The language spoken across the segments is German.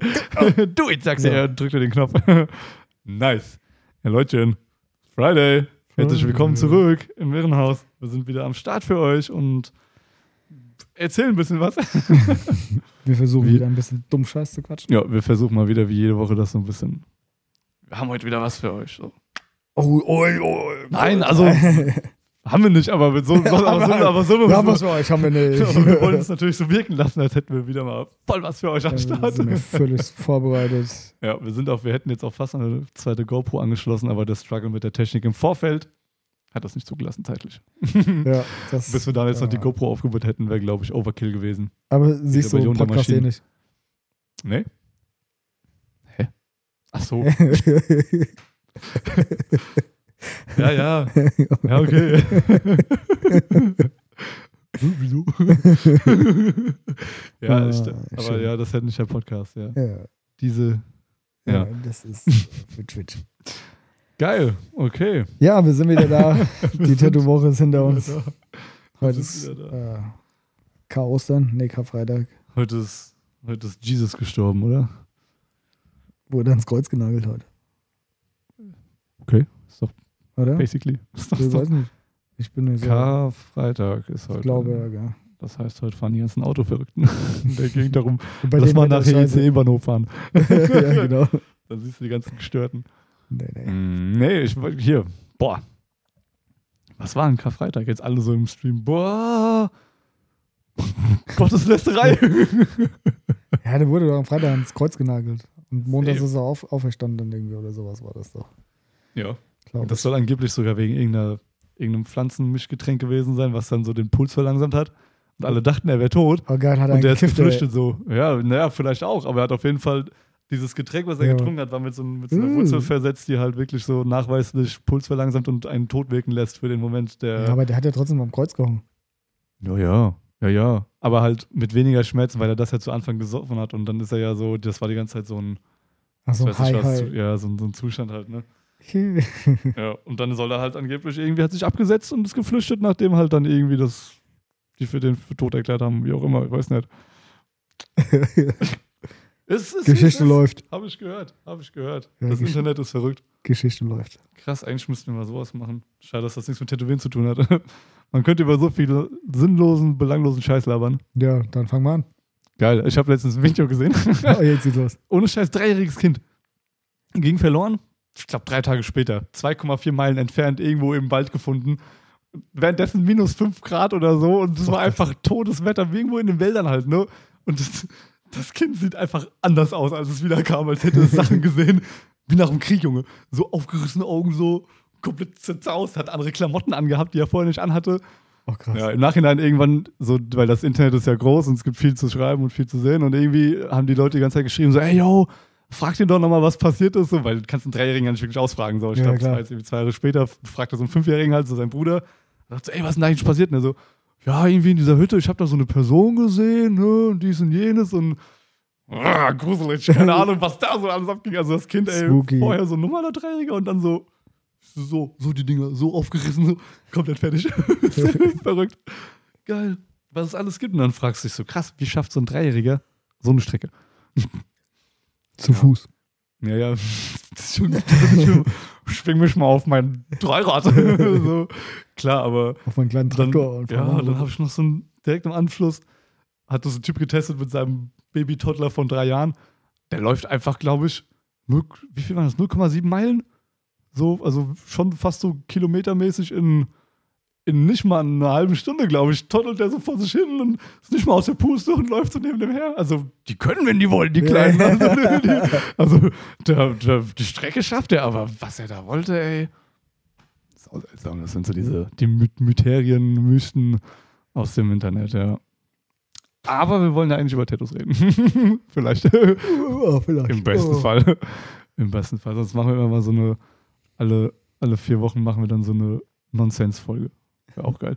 Do it, sagst du, Ja. er drückt er den Knopf. nice. Ja, Leutchen, Friday. Herzlich willkommen zurück im Irrenhaus. Wir sind wieder am Start für euch und erzählen ein bisschen was. Wir versuchen Wie- wieder ein bisschen dumm Scheiß zu quatschen. Ja, wir versuchen mal wieder wie jede Woche das so ein bisschen. Wir haben heute wieder was für euch. So. Oh, oh, oh. Nein, also haben wir nicht, aber mit so, so, aber so, aber so, Wir haben was für euch, haben wir nicht. aber wir wollen es natürlich so wirken lassen, als hätten wir wieder mal voll was für euch am Ja, wir Start. sind ja völlig vorbereitet. Ja, wir sind auch, wir hätten jetzt auch fast eine zweite GoPro angeschlossen, aber der Struggle mit der Technik im Vorfeld hat das nicht zugelassen zeitlich. Ja, das, Bis wir dann jetzt noch die ja. GoPro aufgebaut hätten, wäre, glaube ich, Overkill gewesen. Aber siehst du, Podcast eh nicht. Nee? Hä? Ach so. Ja, ja. Ja, okay. Wieso? ja, Ah, ist, aber schön. ja, das hätte nicht der Podcast, ja. ja, Diese. ja. Ja. das ist für Twitch. Geil, okay. Ja, wir sind wieder da. Die Tattoo-Woche ist hinter uns. Heute ist äh, K-Ostern, nee, Karfreitag. Heute ist, heute ist Jesus gestorben, oder? Wurde ans Kreuz genagelt heute, Okay, ist doch oder? basically. Ist doch, Ich weiß nicht. Ich bin nicht. Karfreitag ist heute. Ich glaube, ja, gell. Das heißt, heute fahren die ganzen Autoverrückten. Der ging darum, Und bei lass dem mal Wetter nach ist scheiße. ICE-Bahnhof fahren. ja, genau. Dann siehst du die ganzen Gestörten. Nee, nee. Mm, Nee, ich hier. Boah. Was war ein Karfreitag? Jetzt alle so im Stream. Boah. Gotteslästerei. Ja, der wurde doch am Freitag ans Kreuz genagelt. Und montags ist er auf, auferstanden irgendwie oder sowas war das doch. ja. Das soll angeblich sogar wegen irgendeiner, irgendeinem Pflanzenmischgetränk gewesen sein, was dann so den Puls verlangsamt hat. Und alle dachten, er wäre tot. Aber geil, hat er Und der ist ey. geflüchtet so. Ja, naja, vielleicht auch. Aber er hat auf jeden Fall dieses Getränk, was er Ja. getrunken hat, war mit so, mit so einer Mm. Wurzel versetzt, die halt wirklich so nachweislich Puls verlangsamt und einen tot wirken lässt für den Moment der. Ja, aber der hat ja trotzdem am Kreuz gehangen. Ja, ja, ja, ja. Aber halt mit weniger Schmerzen, weil er das ja zu Anfang gesoffen hat und dann ist er ja so, das war die ganze Zeit so ein, Achso, ich weiß nicht hi, was, hi. zu- ja, so, ein- so ein Zustand halt, ne? Ja, und dann soll er halt angeblich irgendwie, hat sich abgesetzt und ist geflüchtet, nachdem halt dann irgendwie das, die für den für tot erklärt haben, wie auch immer, ich weiß nicht. Es ist, Geschichte läuft. Habe ich gehört, habe ich gehört. Ja, das Gesch- Internet ist verrückt. Geschichte läuft. Krass, eigentlich müssten wir mal sowas machen. Schade, dass das nichts mit Tätowieren zu tun hat. Man könnte über so viele sinnlosen, belanglosen Scheiß labern. Ja, dann fang mal an. Geil, ich habe letztens ein Video gesehen. Oh, jetzt geht's los. Ohne Scheiß, dreijähriges Kind. Ging verloren. Ich glaube, drei Tage später. 2,4 Meilen entfernt, irgendwo im Wald gefunden. Währenddessen minus 5 Grad oder so. Und es war einfach totes Wetter, irgendwo in den Wäldern halt, ne? Und das, das Kind sieht einfach anders aus, als es wieder kam, als hätte es Sachen gesehen. Wie nach dem Krieg, Junge. So aufgerissene Augen, so komplett zerzaust, hat andere Klamotten angehabt, die er vorher nicht anhatte. Oh, krass. Ja, im Nachhinein irgendwann, so, weil das Internet ist ja groß und es gibt viel zu schreiben und viel zu sehen und irgendwie haben die Leute die ganze Zeit geschrieben, so, ey, yo, frag den doch nochmal, was passiert ist, so, weil du kannst einen Dreijährigen ja nicht wirklich ausfragen, so. Ich Ja, glaube, das war jetzt irgendwie zwei Jahre später, fragt er so einen Fünfjährigen halt, so sein Bruder, sagt so, ey, was ist denn da eigentlich passiert? Und er so, ja, irgendwie in dieser Hütte, ich habe da so eine Person gesehen, ne, und dies und jenes und ah, gruselig, keine Ahnung, was da so alles abging. Also das Kind, ey, Spooky. vorher so ein normaler Dreijähriger und dann so, so, so die Dinger, so aufgerissen, so komplett fertig. Verrückt. Geil. Was es alles gibt. Und dann fragst du dich so, krass, wie schafft so ein Dreijähriger so eine Strecke? Zu Fuß. Ja, ja. Schwing mich mal auf mein Dreirad. so. Klar, aber Auf meinen kleinen dann, Traktor. und ja, dann habe ich noch so einen, direkt im Anschluss, hat das ein Typ getestet mit seinem Baby-Toddler von drei Jahren. Der läuft einfach, glaube ich, 0, wie viel waren das? 0,7 Meilen? So, also schon fast so kilometermäßig in, in nicht mal einer halben Stunde, glaube ich, toddelt der so vor sich hin und ist nicht mal aus der Puste und läuft so neben dem her. Also, die können, wenn die wollen, die Kleinen. Also, die, also der, der, die Strecke schafft er, aber was er da wollte, ey. Sau seltsam. Das sind so diese die My Myterien, Mysten aus dem Internet, ja. Aber wir wollen ja eigentlich über Tattoos reden. Vielleicht. Oh, vielleicht. Im besten oh. Fall. Im besten Fall. Sonst machen wir immer mal so eine, alle, alle vier Wochen machen wir dann so eine Nonsens-Folge. Wäre auch geil.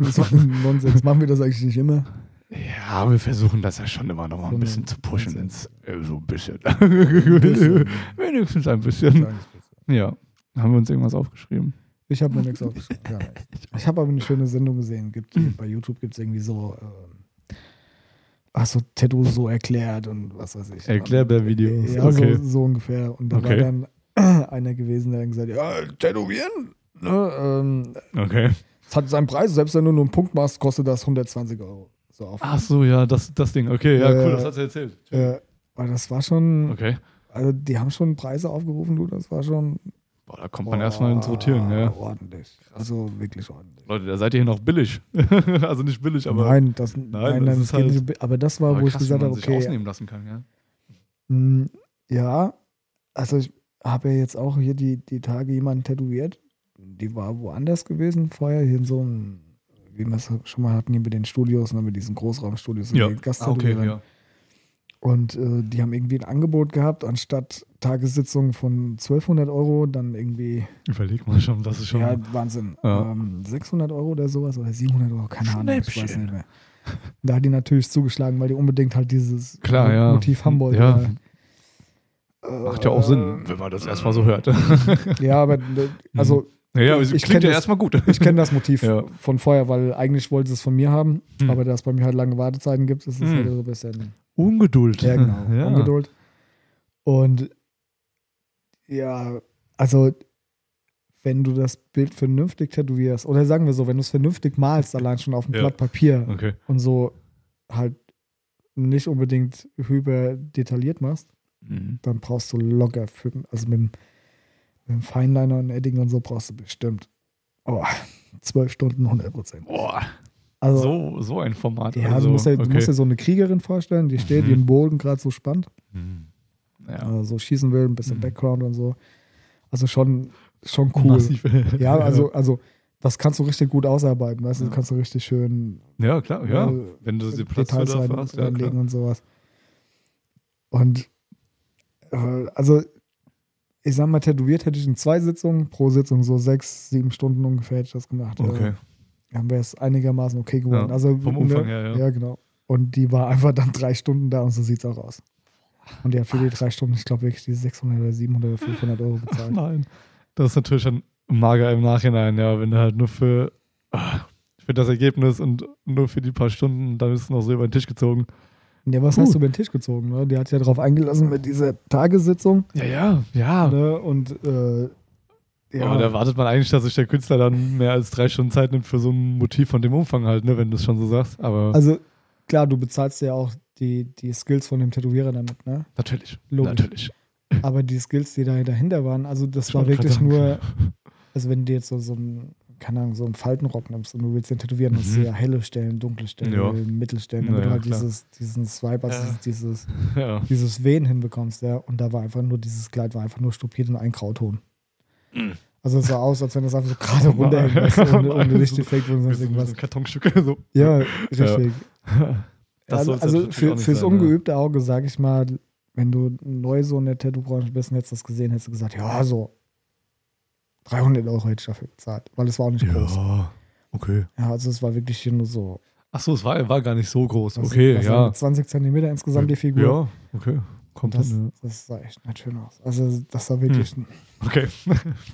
Das war Nonsens. Machen wir das eigentlich nicht immer? Ja, wir versuchen das ja schon immer noch mal So ein bisschen zu pushen. Ins, äh, so ein bisschen. bisschen. Wenigstens ein bisschen. Ja. Haben wir uns irgendwas aufgeschrieben? Ich habe mir nichts aufgeschrieben. Ja, ich habe aber eine schöne Sendung gesehen. Gibt, Hm. Bei YouTube gibt es irgendwie so ähm, du Tattoo so erklärt und was weiß ich. Erklärbär-Videos. Ja, okay. so, so ungefähr. Und da Okay. war dann einer gewesen, der gesagt hat, ja, tätowieren, ne, ähm, okay. Es hat seinen Preis, selbst wenn du nur einen Punkt machst, kostet das 120 Euro. So auf. Ach so, ja, das, das Ding. Okay, ja, Äh, cool, das hat sie erzählt. Äh, aber das war schon, Okay. also die haben schon Preise aufgerufen, du, das war schon Boah, da kommt man erstmal ins Rotieren, ja. ordentlich. Also wirklich ordentlich. Leute, da seid ihr hier noch billig. also nicht billig, aber. nein, das, nein, nein, das das, halt- nicht, aber das war, aber wo ich krass, gesagt wie habe, man sich okay, ausnehmen lassen kann, ja. mh, ja, also ich habe ja jetzt auch hier die, die Tage jemanden tätowiert, die war woanders gewesen vorher, hier in so einem, wie wir es schon mal hatten, hier mit den Studios, ne, mit diesen Großraumstudios und Ja, den ah, okay, ja. Und äh, die haben irgendwie ein Angebot gehabt, anstatt Tagessitzung von 1200 Euro, dann irgendwie, Überleg mal schon, das ist schon. ja, Wahnsinn, Ja. Ähm, 600 Euro oder sowas oder 700 Euro, keine Ahnung, ich weiß nicht mehr. Da hat die natürlich zugeschlagen, weil die unbedingt halt dieses Klar, ja. Motiv Hamburg. Ja. äh, Macht ja auch Sinn, wenn man das erstmal so hört. Ja, aber äh, also ja, es Ich klingt ja das- erstmal gut. ich kenne das Motiv Ja. von vorher, weil eigentlich wollte sie es von mir haben, Hm. aber da es bei mir halt lange Wartezeiten gibt, ist es Hm. halt so ein bisschen Ungeduld. Ja, genau. Ja. Ungeduld. Und ja, also wenn du das Bild vernünftig tätowierst, oder sagen wir so, wenn du es vernünftig malst, allein schon auf dem Ja. Blatt Papier Okay. und so halt nicht unbedingt hyper detailliert machst, Mhm. dann brauchst du locker, für, also mit, dem- mit Feinliner und Edding und so brauchst du bestimmt oh, zwölf Stunden 100 Prozent. Boah, Also, so, so ein Format. ja, also, du, musst ja, du okay. musst dir so eine Kriegerin vorstellen, die steht, Mhm. die den Bogen gerade so spannt. Mhm. Ja. äh, so schießen will, ein bisschen Mhm. Background und so. Also schon, schon cool. Massiv. Ja, also, also das kannst du richtig gut ausarbeiten, weißt du, Ja. kannst du richtig schön Ja, klar, ja. äh, Wenn du die Platz Details dafür rein, hast, ja, reinlegen und sowas. Und äh, also ich sag mal, tätowiert hätte ich in zwei Sitzungen, pro Sitzung so sechs, sieben Stunden ungefähr hätte ich das gemacht. Okay. Äh, dann wäre es einigermaßen okay geworden. Ja, also vom ne, Umfang her, ja. Ja, genau. Und die war einfach dann drei Stunden da und so sieht es auch aus. Und die hat für die drei Stunden, ich glaube wirklich, die 600 oder 700 oder 500 Euro bezahlt. Nein. Das ist natürlich dann mager im Nachhinein, ja, wenn du halt nur für, ah, für das Ergebnis und nur für die paar Stunden, dann ist es noch so über den Tisch gezogen. Ja, was Puh. hast du über den Tisch gezogen? Ne? Die hat ja darauf eingelassen mit dieser Tagessitzung. Ja, ja, ja. Ne? Und äh, ja, Aber da erwartet man eigentlich, dass sich der Künstler dann mehr als drei Stunden Zeit nimmt für so ein Motiv von dem Umfang halt, ne, wenn du es schon so sagst. Aber also klar, du bezahlst ja auch die, die Skills von dem Tätowierer damit, ne? natürlich. Logisch. Natürlich. Aber die Skills, die da dahinter waren, also das Ich war wirklich nur, also wenn du jetzt so, so ein, keine Ahnung, so einen Faltenrock nimmst und du willst den tätowieren, musst du Mhm. ja helle Stellen, dunkle Stellen, Ja. Mittelstellen, damit Ja, du halt klar. dieses, diesen Swipe, also Ja. dieses, Ja. dieses Wehen hinbekommst, ja. Und da war einfach nur, dieses Kleid war einfach nur stupiert in ein Grauton. Also es sah aus, als wenn das einfach so gerade runterhängt, weißt du, ohne, ohne Lichteffekt und sonst irgendwas. so Kartonstücke. So. Ja, richtig. Das also also für, fürs sein, ungeübte Auge, sag ich mal, wenn du neu so in der Tattoo-Branche bist und hättest das gesehen, hättest du gesagt, ja, so 300 Euro hätte ich dafür bezahlt, weil es war auch nicht groß. Ja, okay. Ja, also es war wirklich hier nur so. Ach so, es war, war gar nicht so groß. was- Okay, was ja. war, 20 Zentimeter insgesamt die Figur. Ja, okay. Kommt Das, hin, das sah echt nicht schön aus. Also das sah wirklich. ja. Okay.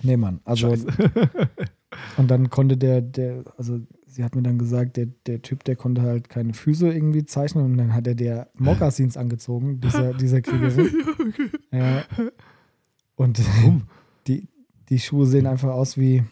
Nee, Mann. Also. Und dann konnte der, der, also sie hat mir dann gesagt, der, der Typ, der konnte halt keine Füße irgendwie zeichnen und dann hat er der Mokassins angezogen, dieser, dieser Kriegerin. Ja. Und Warum? die, die Schuhe sehen einfach aus wie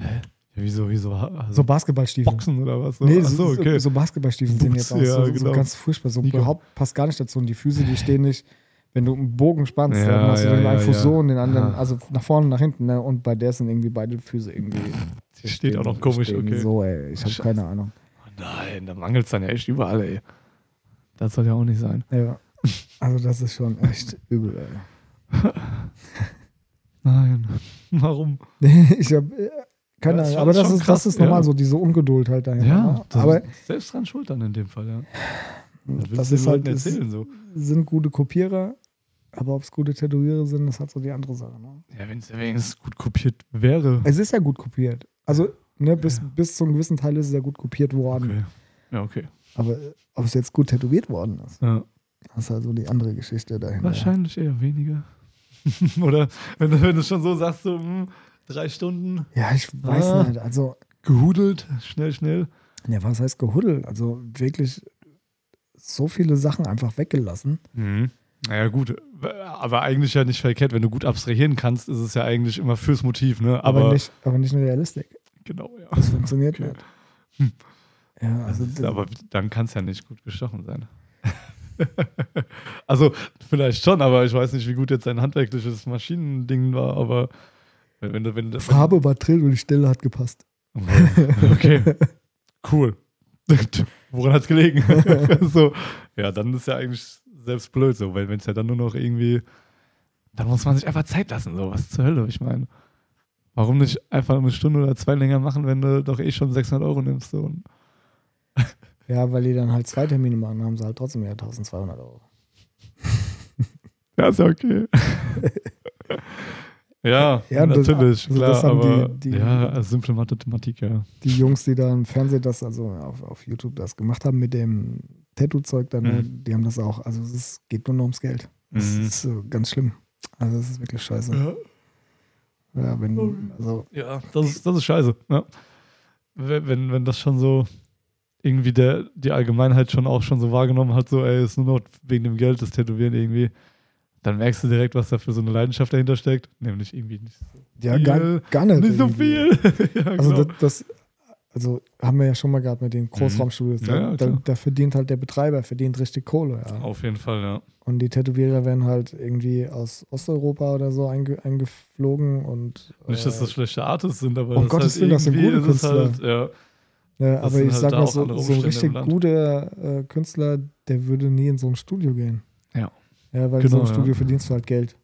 Ja, wieso, wieso? Also so Basketballstiefel. Boxen oder was? Nee, so, so, okay. so Basketballstiefel sehen jetzt aus. Ja, so, so genau. ganz furchtbar. So Sneaker. überhaupt passt gar nicht dazu. Und die Füße, die stehen nicht, wenn du einen Bogen spannst, Ja, dann machst du ja, den ja, einen Fuß so und den anderen, Ah. also nach vorne und nach hinten. Ne? Und bei der sind irgendwie beide Füße irgendwie. Die steht auch noch komisch, okay. So, ey. Ich habe keine Ahnung. Oh nein, da mangelt es dann ja echt überall, ey. Das soll ja auch nicht sein. Ja. Also das ist schon echt übel, ey. Nein. Warum? ich habe keine Ja, ist Ahnung, aber das ist, krass, das ist normal ja. so, diese Ungeduld halt dahinter. Ja, ne? das aber ist selbst dran schuld dann in dem Fall, ja. Willst das ist halt, erzählen so? sind gute Kopierer, aber ob es gute Tätowierer sind, ist halt so die andere Sache. Ne? Ja, wenn es ja wenigstens gut kopiert wäre. Es ist ja gut kopiert. Also ne, bis, Ja. bis zu einem gewissen Teil ist es ja gut kopiert worden. Okay. Ja, okay. Aber äh, ob es jetzt gut tätowiert worden ist, Ja. das ist halt so die andere Geschichte dahinter. Wahrscheinlich eher weniger. Oder wenn du, wenn du schon so sagst, so hm, drei Stunden Ja, ich weiß Ah. nicht. Also, gehudelt, schnell, schnell. ja, was heißt gehuddelt? Also wirklich so viele Sachen einfach weggelassen. Mhm. Naja, gut, aber eigentlich ja nicht verkehrt. Wenn du gut abstrahieren kannst, ist es ja eigentlich immer fürs Motiv, ne? Aber, Aber, nicht, aber nicht in Realistik. genau, ja. Das funktioniert Okay. nicht. Hm. Ja, also aber dann kann es ja nicht gut gestochen sein. also, vielleicht schon, aber ich weiß nicht, wie gut jetzt sein handwerkliches Maschinending war, aber wenn, wenn, wenn Farbe war drin und die Stelle hat gepasst. Okay, cool. Woran hat es gelegen? so, ja, dann ist ja eigentlich selbst blöd so, weil wenn es ja dann nur noch irgendwie, dann muss man sich einfach Zeit lassen, so, was zur Hölle, ich meine. Warum nicht einfach eine Stunde oder zwei länger machen, wenn du doch eh schon 600 Euro nimmst? So. Ja, weil die dann halt zwei Termine machen, haben sie halt trotzdem ja 1200 Euro. ja, ist ja okay. ja, Ja, das- natürlich, also klar, das haben aber die- die- ja, also simple Mathematik, ja. Die Jungs, die da im Fernsehen das, also auf, auf YouTube das gemacht haben mit dem Tattoo-Zeug, dann, Mhm. die haben das auch. Also es geht nur noch ums Geld. Das Mhm. ist so ganz schlimm. Also es ist wirklich scheiße. Ja. Ja, wenn, also Ja, das ist, das ist scheiße. Ja. Wenn, wenn, wenn das schon so irgendwie der, die Allgemeinheit schon auch schon so wahrgenommen hat, so, ey, ist nur noch wegen dem Geld das Tätowieren irgendwie, dann merkst du direkt, was da für so eine Leidenschaft dahinter steckt. Nämlich irgendwie nicht so, ja, Viel, gar, gar nicht. nicht so irgendwie. viel. ja, Also genau. das, das, also haben wir ja schon mal gehabt mit den Großraumstudios. Da, Ja, ja, da, da verdient halt der Betreiber, verdient richtig Kohle. Ja. Auf jeden Fall, ja. Und die Tätowierer werden halt irgendwie aus Osteuropa oder so einge, eingeflogen und Nicht, dass äh, das schlechte Artists sind, aber um das Gottes ist Willen, halt das sind gute ist es halt, ja. Aber ich halt sag mal, so, so ein richtig guter äh, Künstler, der würde nie in so ein Studio gehen. Ja. Ja, weil in so Genau, einem ja. Studio verdienst du halt Geld.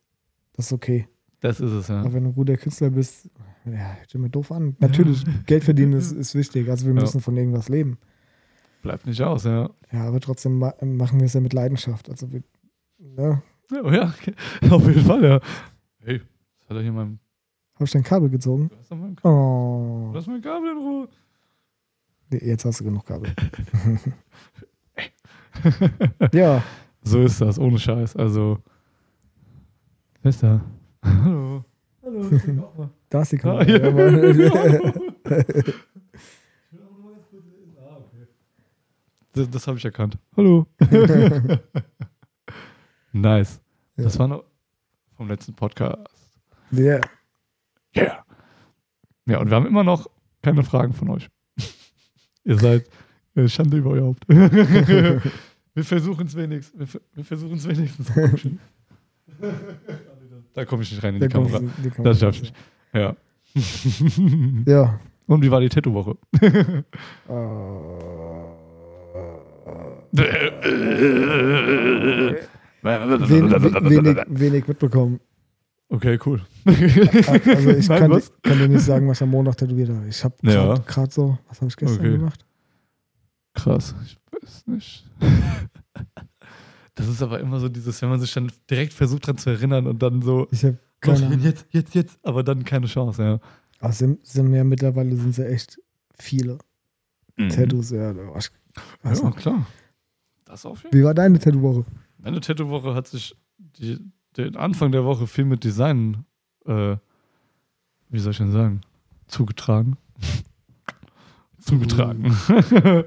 Das ist okay. Das ist es, ja. Aber wenn du ein guter Künstler bist, ja, hört mir doof an. Natürlich, Geld verdienen ist, ist wichtig. Also wir Ja. müssen von irgendwas leben. Bleibt nicht aus, ja. Ja, aber trotzdem ma machen wir es ja mit Leidenschaft. Also wir, ne? Ja, oh ja, okay. auf jeden Fall, ja. Hey, was hat er hier mein, Habe ich dein Kabel gezogen? was hat mein Kabel? Oh. Lass mein Kabel in Ruhe. Nee, Jetzt hast du genug Kabel. ja, So ist das, ohne Scheiß. Also, wer ist da? Hallo. Hallo. da ist die Ah, Kamera. ja. Ja, aber- Das, das habe ich erkannt. Hallo. nice. Das Ja. war noch vom letzten Podcast. ja. Yeah. Ja, und wir haben immer noch keine Fragen von euch. Ihr seid äh, Schande über euer Haupt. wir versuchen es wenigstens. Wir, wir versuchen es wenigstens. da komme ich nicht rein in die Da Kamera. die- die Kamera. Das schaff ich. Ja. Ja. Und wie war die Tattoo-Woche? Wen, we- wenig, wenig mitbekommen. Okay, cool. Also ich Nein, kann, kann dir nicht sagen, was am Montag tätowiert habe. Ich habe Ja. gerade so, was habe ich gestern Okay. gemacht? Krass, ich weiß nicht. Das ist aber immer so dieses, wenn man sich dann direkt versucht dran zu erinnern und dann so, Ich habe jetzt, jetzt, jetzt, aber dann keine Chance, ja. Aber sind, sind ja mittlerweile sind ja echt viele Tattoos. Ja, Mhm. Ja, klar. Das jeden Fall. Wie war deine Tattoo-Woche? Meine Tattoo-Woche hat sich die, den Anfang der Woche viel mit Design, äh, wie soll ich denn sagen, zugetragen. zugetragen.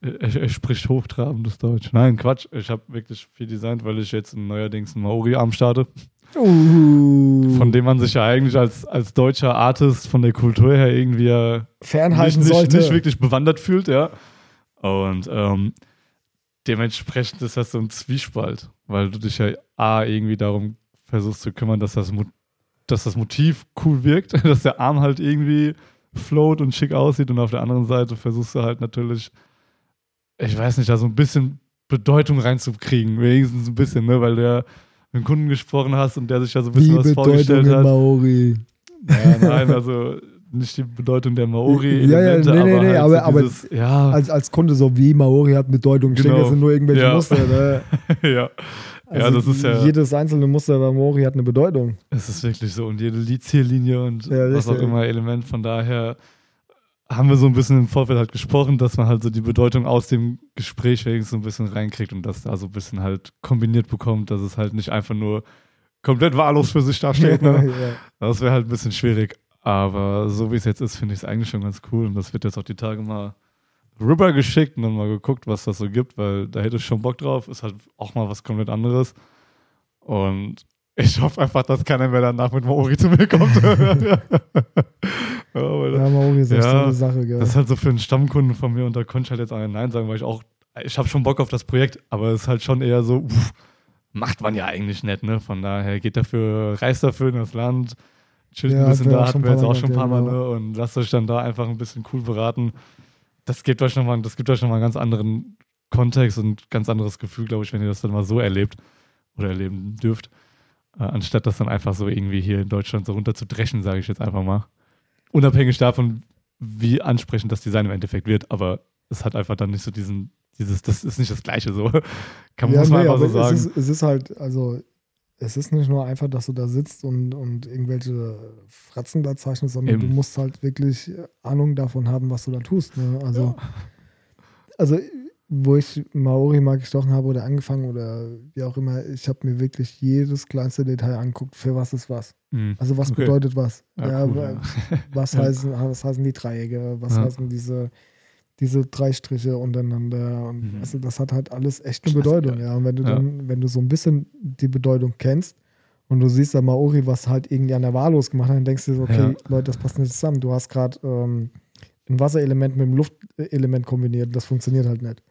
er, er spricht hochtrabendes Deutsch. Nein, Quatsch. Ich habe wirklich viel designt, weil ich jetzt neuerdings einen Maori-Arm starte, Uh, von dem man sich ja eigentlich als, als deutscher Artist von der Kultur her irgendwie nicht, fernhalten nicht, sollte. nicht wirklich bewandert fühlt, ja. Und ähm, dementsprechend ist das so ein Zwiespalt, weil du dich ja A, irgendwie darum versuchst zu kümmern, dass das, Mo dass das Motiv cool wirkt, dass der Arm halt irgendwie float und schick aussieht und auf der anderen Seite versuchst du halt natürlich, ich weiß nicht, da so ein bisschen Bedeutung reinzukriegen, wenigstens ein bisschen, ne, weil der mit dem Kunden gesprochen hast und der sich ja so ein bisschen Wie was Bedeutung vorgestellt hat. Maori. Ja, nein, also nicht die Bedeutung der Maori. Ja, ja, nee, nee, nee, aber- so aber- dieses, ja, Als, als Kunde so wie Maori hat Bedeutung. Ich denke, Genau. das sind nur irgendwelche Ja. Muster. Ne? ja, Also das ist ja- Jedes einzelne Muster bei Maori hat eine Bedeutung. es ist wirklich so. Und jede Ziellinie und Ja, was auch immer Element. Von daher haben wir so ein bisschen im Vorfeld halt gesprochen, dass man halt so die Bedeutung aus dem Gespräch wenigstens so ein bisschen reinkriegt und das da so ein bisschen halt kombiniert bekommt, dass es halt nicht einfach nur komplett wahllos für sich dasteht. Ne? ja. Das wäre halt ein bisschen schwierig. Aber so wie es jetzt ist, finde ich es eigentlich schon ganz cool. Und das wird jetzt auch die Tage mal rüber geschickt und dann mal geguckt, was das so gibt, weil da hätte ich schon Bock drauf. Ist halt auch mal was komplett anderes. Und ich hoffe einfach, dass keiner mehr danach mit Maori zu mir kommt. ja, weil Ja, Maori ist echt Ja, so eine Sache, gell? das ist halt so für einen Stammkunden von mir und da konnte ich halt jetzt auch Nein sagen, weil ich auch, ich habe schon Bock auf das Projekt, aber es ist halt schon eher so, uff, macht man ja eigentlich nicht, ne? Von daher geht dafür, reist dafür in das Land, chillt Ja, ein bisschen da, hatten wir jetzt ein auch schon ein paar Mal, ne? Und lasst euch dann da einfach ein bisschen cool beraten. Das gibt euch nochmal, das gibt euch nochmal einen ganz anderen Kontext und ganz anderes Gefühl, glaube ich, wenn ihr das dann mal so erlebt oder erleben dürft, äh, anstatt das dann einfach so irgendwie hier in Deutschland so runterzudreschen, sage ich jetzt einfach mal. Unabhängig davon, wie ansprechend das Design im Endeffekt wird, aber es hat einfach dann nicht so diesen, dieses, das ist nicht das Gleiche so. Kann, man einfach so sagen. Es ist, es ist halt, also, es ist nicht nur einfach, dass du da sitzt und, und irgendwelche Fratzen da zeichnest, sondern Eben. du musst halt wirklich Ahnung davon haben, was du da tust. Ne? Also, also, wo ich Maori mal gestochen habe oder angefangen oder wie auch immer, ich habe mir wirklich jedes kleinste Detail angeguckt, für was ist was. Mhm. Also was Okay. bedeutet was? Ja, Ja, cool, wa- ja. was, Ja. heißen, was heißen die Dreiecke? Was Ja. heißen diese, diese drei Striche untereinander? Und Mhm. also das hat halt alles echt eine. Bedeutung, ja. Und wenn du Ja. dann, wenn du so ein bisschen die Bedeutung kennst und du siehst da Maori, was halt irgendwie an der Wahllos gemacht hat, dann denkst du so, okay, Ja. Leute, das passt nicht zusammen. Du hast gerade ähm, ein Wasserelement mit einem Luftelement kombiniert. Das funktioniert halt nicht.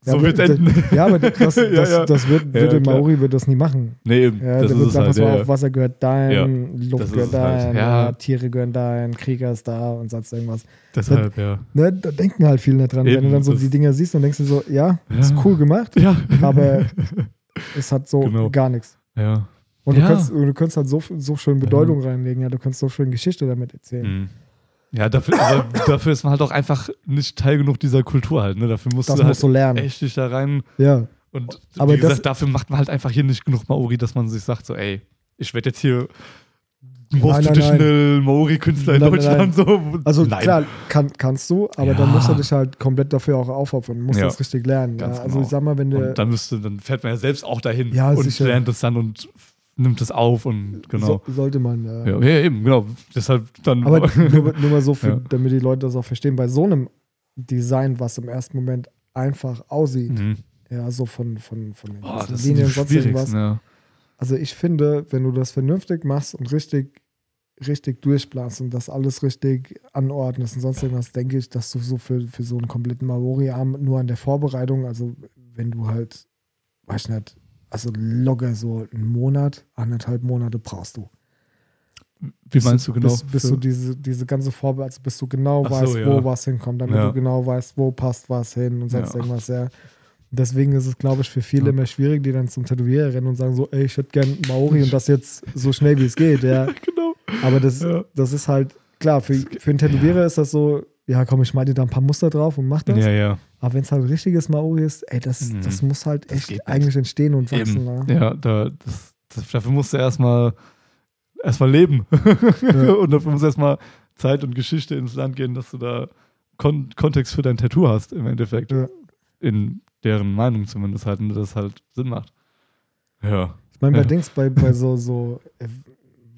So wird's das- enden. Ja, aber das, das, Ja, ja. das wird, Ja, wird der klar. Maori wird das nie machen. Nee, eben, Ja, das der ist wird sagen, halt. pass mal Ja, auf, Wasser gehört Das Luft gehört es halt, ja. ja, Tiere gehören dahin, Krieger ist da und sonst irgendwas. deshalb, ja. Ne, da denken halt viele nicht dran. Wenn Eben, du dann so das- die Dinger siehst, dann denkst du so, ja, Ja. ist cool gemacht, Ja. aber es hat so Genau. gar nichts. ja. Und Ja. du, kannst, du kannst halt so, so schön Bedeutung reinlegen, ja, du kannst so schön Geschichte damit erzählen. Mhm. Ja, dafür, aber dafür ist man halt auch einfach nicht Teil genug dieser Kultur halt. Ne? Dafür musst Das du halt musst du lernen. echt dich da rein. Ja, Und Aber wie das- gesagt, dafür macht man halt einfach hier nicht genug Maori, dass man sich sagt, so, ey, ich werde jetzt hier Most Nein, nein, Traditional Maori-Künstler in Nein, nein, Deutschland so. also Nein. klar, kann, kannst du, aber dann Ja. musst du dich halt komplett dafür auch aufopfern. Musst Ja. das richtig lernen. Ja. Also genau. ich sag mal, wenn du Und dann müsste, dann fährt man ja selbst auch dahin Ja, und sicher. lernt es dann und nimmt es auf und genau. so, sollte man, ja. Ja, ja, eben, genau. Deshalb dann. Aber nur, nur mal so, für, Ja. damit die Leute das auch verstehen, bei so einem Design, was im ersten Moment einfach aussieht, Mhm. ja, so von, von, von den die Linien und sonst irgendwas. ja. Also ich finde, wenn du das vernünftig machst und richtig, richtig durchplanst und das alles richtig anordnest und sonst irgendwas, denke ich, dass du so für, für so einen kompletten Maori-Arm nur an der Vorbereitung, also wenn du halt, weiß ich nicht, also locker so einen Monat, anderthalb Monate brauchst du. Wie meinst du genau? Bis, bis du diese, diese ganze Vorbereitung, also bis du genau Ach so, weißt, ja. wo was hinkommt, damit Ja. du genau weißt, wo passt was hin und sonst Ja. irgendwas, ja. Deswegen ist es, glaube ich, für viele immer schwierig, die dann zum Tätowierer rennen und sagen so, ey, ich hätte gern Maori und das jetzt so schnell wie es geht, ja. genau. Aber das, das ist halt, klar, für, für einen Tätowierer ist das so, ja komm, ich mal dir da ein paar Muster drauf und mach das. Ja, ja. Aber wenn es halt richtiges Maori ist, ey, das, Mhm. das muss halt Das echt eigentlich entstehen und wachsen. Ne? Ja, da, das, das, dafür musst du erstmal erstmal leben. Ja. und dafür muss erstmal Zeit und Geschichte ins Land gehen, dass du da Kon Kontext für dein Tattoo hast, im Endeffekt. Ja. In deren Meinung zumindest halt, und das halt Sinn macht. Ja. Ich meine, bei Ja. Dings, bei, bei so, so, äh,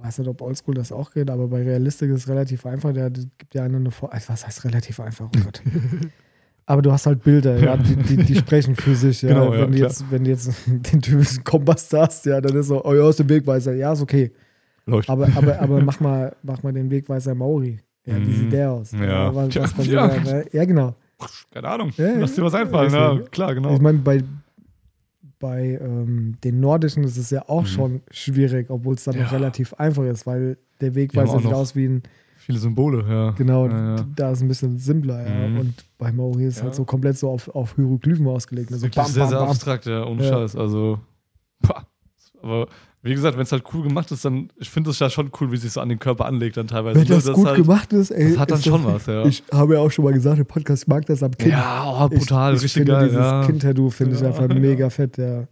weiß nicht, ob Oldschool das auch geht, aber bei Realistik ist es relativ einfach. Der der gibt ja einen eine Vor also, Was heißt relativ einfach? Oh Gott. aber du hast halt Bilder, ja, die, die, die sprechen für sich. Ja. Genau, ja, wenn, du klar. jetzt, wenn du jetzt den typischen Kompass da hast, ja, dann ist so, oh ja, aus dem Wegweiser. Ja, ist okay. Läuft. Aber, aber, aber mach, mal, mach mal den Wegweiser Maori. Ja, wie Mhm. sieht der aus? Ja. was, was man ja. wieder, ne? ja, genau. Keine Ahnung. Ja, Lass dir was ja, einfallen. ist Ja, ja- klar, genau. Ich meine, bei, bei ähm, den Nordischen ist es ja auch Mhm. schon schwierig, obwohl es dann noch Ja. relativ einfach ist, weil der haben auch sieht noch- aus wie ein, Viele Symbole, ja. genau, Ja, ja. da ist ein bisschen simpler. Ja. Mhm. Und bei Maori ist es Ja. halt so komplett so auf, auf Hieroglyphen ausgelegt. Also Wirklich bam, sehr, bam, sehr bam. abstrakt, ja, ohne Ja. Scheiß. Also, pah. aber wie gesagt, wenn es halt cool gemacht ist, dann, ich finde es ja schon cool, wie sich so an den Körper anlegt dann teilweise. Wenn ne? das, gut halt, gemacht ist, ey. Das hat dann ist schon was, ja. Ich habe ja auch schon mal gesagt, der Podcast, ich mag das am Kind. ja, oh, brutal, ich, ich richtig finde geil. Dieses Ja. Kind-Tattoo finde ich Ja. einfach mega fett, ja.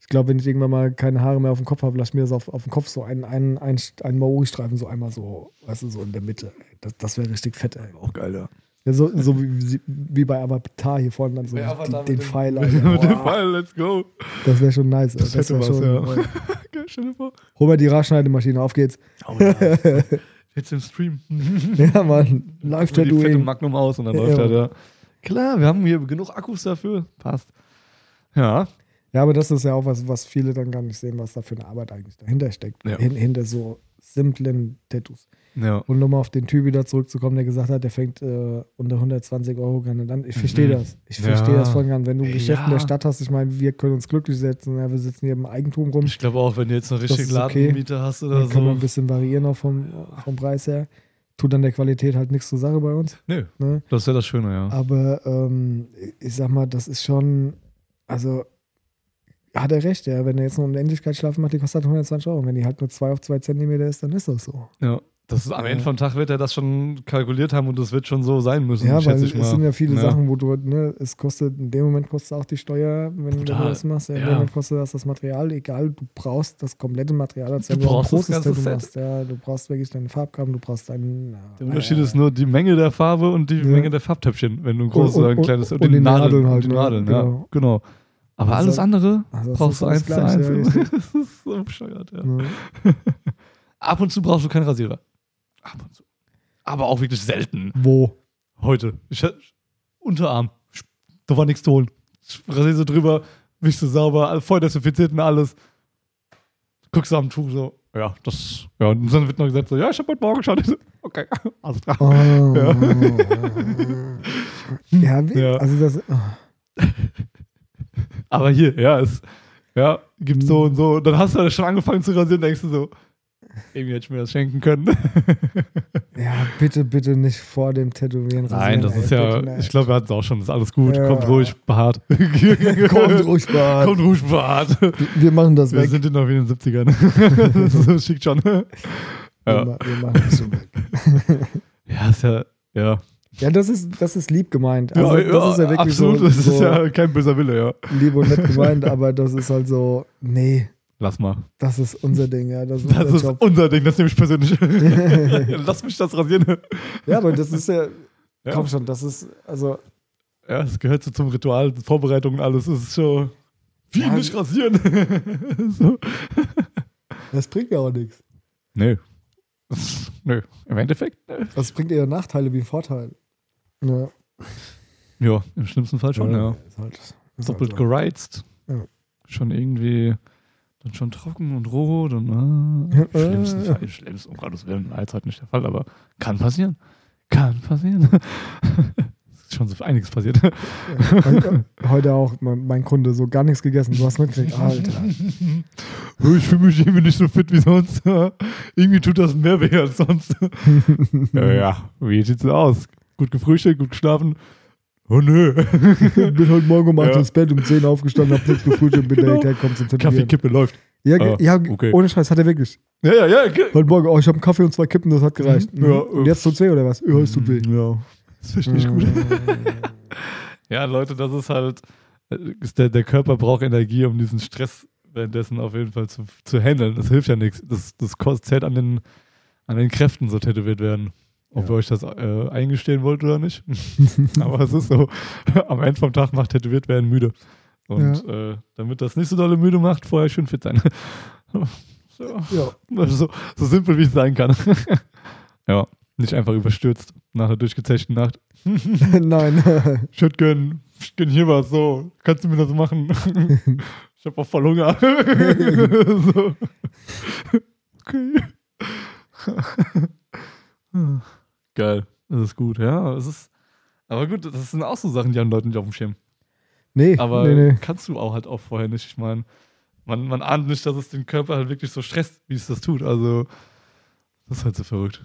Ich glaube, wenn ich irgendwann mal keine Haare mehr auf dem Kopf habe, lass mir das auf, auf dem Kopf so einen, einen, einen, einen Maori-Streifen so einmal so, weißt du, so in der Mitte. Das, das wäre richtig fett, ey. Auch geil, ja. Ja, so so wie, wie bei Avatar hier vorne dann so die, den Pfeiler. Mit dem Pfeil, let's go. Das wäre schon nice. Das Das, hätte wäre was, schon. ja. stell vor. Mal die Raschneidemaschine, auf geht's. Oh, ja. Jetzt im Stream. Ja, Mann. Die fette. Magnum aus und dann Ja, läuft ja. er da. klar, wir haben hier genug Akkus dafür. Passt. Ja. Ja, aber das ist ja auch was, was viele dann gar nicht sehen, was da für eine Arbeit eigentlich dahinter steckt. Ja. Hin, hinter so simplen Tattoos. Ja. Und um mal auf den Typ wieder zurückzukommen, der gesagt hat, der fängt äh, unter 120 Euro gerne an. Ich verstehe Mhm. das. Ich Ja. verstehe das voll gern. Wenn du ein Geschäft in Ja. der Stadt hast, ich meine, wir können uns glücklich setzen. Ja, wir sitzen hier im Eigentum rum. Ich glaube auch, wenn du jetzt noch richtig ist okay. Ladenmiete hast oder Dann können wir so. ein bisschen variieren auch vom, vom Preis her. Tut dann der Qualität halt nichts zur Sache bei uns. Nö, Ne? das ist ja das Schöne, ja. Aber ähm, ich sag mal, das ist schon, also hat er recht, ja. Wenn er jetzt eine Unendlichkeitsschlafe macht, die kostet halt 120 Euro. Wenn die halt nur 2 auf 2 Zentimeter ist, dann ist das so. Ja. Das ist, am. Ende vom Tag wird er das schon kalkuliert haben und das wird schon so sein müssen, Ja, schätze ich es mal. sind ja viele Ja. Sachen, wo du, ne, es kostet, in dem Moment kostet auch die Steuer, wenn du Total. das machst, in Ja. dem Moment kostet das das Material, egal, du brauchst das komplette Material, als Du wenn du auch ein brauchst das großes ganze Tattoo machst. Ja, du brauchst wirklich deine Farbkarten, du brauchst deinen. Der Unterschied ja, ist nur die Menge der Farbe und die. Menge der Farbtöpfchen, wenn du ein großes Und- oder ein und- kleines und die Nadeln halt, die ne? Nadeln, ja, Genau. genau. Aber Also- alles andere Also brauchst du eins zu eins. das ist so bescheuert, ja. Ab und zu brauchst du keinen Rasierer. Ab und zu. Aber auch wirklich selten. Wo? Heute. Ich, Unterarm. Da war nichts zu holen. Ich rasiere so drüber, wischst du sauber, voll desinfiziert und alles. Guckst du am Tuch so, ja, das, ja, und dann wird noch gesagt so, ja, ich hab heute Morgen schon. Ich so, Okay, alles klar. Oh, ja, wie, Ja. also das. Oh. Aber hier, ja, es, ja, gibt so und so. Dann hast du ja schon angefangen zu rasieren, denkst du so, irgendwie hätte ich mir das schenken können. Ja, bitte, bitte nicht vor dem Tätowieren Nein, das ist ja, bitte ich glaube, wir hatten es auch schon, ist alles gut, Ja. kommt ruhig, behaart. Kommt ruhig, Bart. Kommt ruhig, behaart. Wir machen das Wir weg. sind ja noch wie in den 70ern. das schickt schon. Wir, Ja. ma- wir machen das schon weg. ja, ist ja, ja. Ja, das ist, das ist lieb gemeint. Also, ja, das ist ja wirklich absolut, so, das so ist ja kein böser Wille, ja. lieb und nett gemeint, aber das ist halt so, nee, Lass mal. das ist unser Ding, ja. Das ist Das unser ist unser Ding, das nehme ich persönlich. Lass mich das rasieren. Ja, aber das ist ja, Ja. komm schon, das ist, also, Ja, es gehört so zum Ritual, Vorbereitung und alles. Es ist schon. Wie Ja, nicht rasieren? so. das bringt ja auch nichts. Nö. Nö. Im Endeffekt, nö. Das bringt eher Nachteile wie Vorteile. Ja, Ja, im schlimmsten Fall schon, ja. Ist halt, ist Doppelt halt gereizt. Ja. Schon irgendwie. Dann schon trocken und rot und. Ah, Im schlimmsten Fall. Im schlimmsten, um Gottes Willen, heute nicht der Fall, aber kann passieren. Kann passieren. ist schon so einiges passiert. Ja, äh, heute auch mein, mein Kunde so gar nichts gegessen. Du hast mitgekriegt, Alter. Ich fühle mich irgendwie nicht so fit wie sonst. irgendwie tut das mehr weh als sonst. ja, ja, wie sieht's denn aus? Gut gefrühstückt, gut geschlafen? Oh nö. bin heute Morgen um 8 Ja. ins Bett, um 10 aufgestanden, hab nichts gefrühstückt, bin Genau. direkt hergekommen zum Kaffee, Tätowieren. Kippe läuft. Ja, Ah, ja okay. ohne Scheiß, hat er wirklich. Ja, ja, ja. ge- Heute Morgen, oh, ich habe einen Kaffee und zwei Kippen, das hat gereicht. Mhm. Ja, und jetzt tut's weh oder was? Ja, es tut weh. Ja, das verstehe ich gut. Ja, Leute, das ist halt, äh, der, der Körper braucht Energie, um diesen Stress währenddessen auf jeden Fall zu, zu handeln. Das hilft ja nichts. Das, das kostet zählt an den, an den Kräften, so tätowiert werden. Ob Ja. ihr euch das äh, eingestehen wollt oder nicht. Aber es ist so, am Ende vom Tag macht tätowiert werden müde. Und äh, damit das nicht so dolle müde macht, vorher schön fit sein. so, Ja. so, so simpel wie es sein kann. ja, nicht einfach überstürzt nach einer durchgezechten Nacht. Nein. Ich hätte gern, ich gern hier was, so. Kannst du mir das machen? ich hab auch voll Hunger. so. Okay. Geil. Das ist gut, ja. Es ist, aber gut, das sind auch so Sachen, die haben Leute nicht auf dem Schirm. Nee, Aber nee, nee. kannst du auch halt auch vorher nicht. Ich meine, man, man ahnt nicht, dass es den Körper halt wirklich so stresst, wie es das tut. Also, das ist halt so verrückt.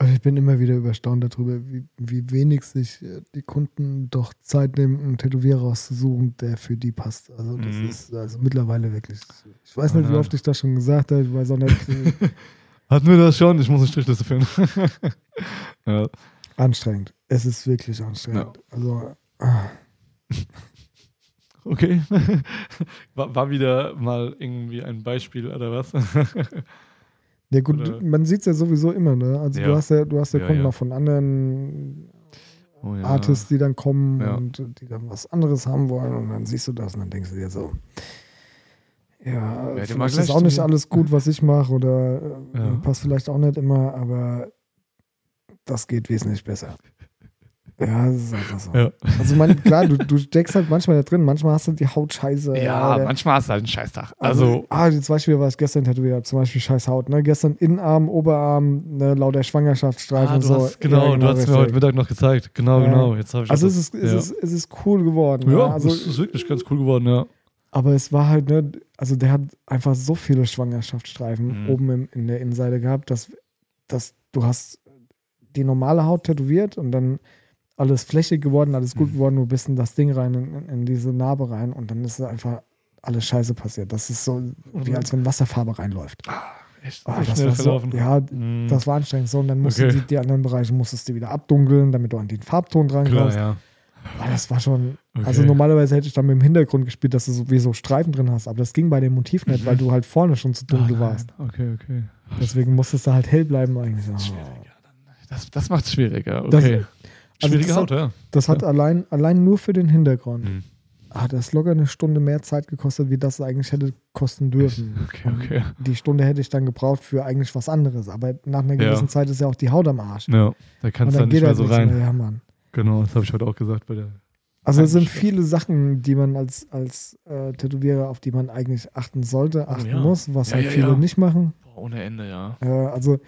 Also ich bin immer wieder überstaunt darüber, wie, wie wenig sich äh, die Kunden doch Zeit nehmen, einen Tätowierer auszusuchen, der für die passt. Also das Mhm. ist also mittlerweile wirklich. Ich weiß nicht, wie oft ich das schon gesagt habe. Ich weiß auch nicht. Hatten wir das schon? Ich muss eine Strichliste führen. ja. anstrengend. Es ist wirklich anstrengend. Also ah, Okay. War, war wieder mal irgendwie ein Beispiel oder was? ja gut, Oder- man sieht es ja sowieso immer, ne? Also Ja. du hast ja, du hast ja, Ja, Kunden ja. auch von anderen Oh ja. Artists, die dann kommen Ja. und die dann was anderes haben wollen und dann siehst du das und dann denkst du dir so, ja, Ja, vielleicht ist auch nicht alles gut, was ich mache oder äh, Ja. passt vielleicht auch nicht immer, aber das geht wesentlich besser. Ja, das ist einfach so. Ja, Also man, klar, du, du steckst halt manchmal da drin, manchmal hast du die Haut scheiße. ja oder- manchmal hast du halt einen Scheißtag. Also, Also, ah, zum Beispiel war ich gestern tätowiert, hab, zum Beispiel scheiß Haut, ne? Gestern Innenarm, Oberarm, ne, lauter Schwangerschaftsstreifen ah, und so. hast, genau, Ja, du hast mir richtig. heute Mittag noch gezeigt. Genau, Ja. genau. Jetzt habe ich Also es ist, es, ist, es ist cool geworden. ja, ne? also, es ist wirklich ganz cool geworden, ja. Aber es war halt, ne, also der hat einfach so viele Schwangerschaftsstreifen Mhm. oben im, in der Innenseite gehabt, dass, dass du hast die normale Haut tätowiert und dann alles flächig geworden, alles gut Mhm. geworden, du bist in das Ding rein, in, in diese Narbe rein und dann ist einfach alles scheiße passiert. Das ist so, wie Mhm. als wenn Wasserfarbe reinläuft. Ah, echt das schnell war so, ja, Mhm. das war anstrengend so und dann musst du Okay. die, die anderen Bereiche musstest du wieder abdunkeln, damit du an den Farbton dran Klar, ja. Aber das war schon, Okay. also normalerweise hätte ich dann mit dem Hintergrund gespielt, dass du so wie so Streifen drin hast, aber das ging bei dem Motiv nicht, weil du halt vorne schon zu dunkel Ah, warst. Okay, okay. Deswegen musstest du halt hell bleiben eigentlich. Das, ist das, das macht es schwieriger. Das- Okay. also Schwierige das Haut, hat- ja. Das hat allein, allein nur für den Hintergrund, Mhm. hat das locker eine Stunde mehr Zeit gekostet, wie das eigentlich hätte kosten dürfen. Okay, okay. Die Stunde hätte ich dann gebraucht für eigentlich was anderes, aber nach einer Ja. gewissen Zeit ist ja auch die Haut am Arsch. Ja, da kannst du dann dann nicht geht mehr halt so rein. mehr. Ja, Mann. Genau, das habe ich heute auch gesagt bei der. Also es sind viele Sachen, die man als, als äh, Tätowierer, auf die man eigentlich achten sollte, Oh, achten ja. muss, was Ja, halt ja, viele nicht machen. Boah, ohne Ende, ja. Äh, also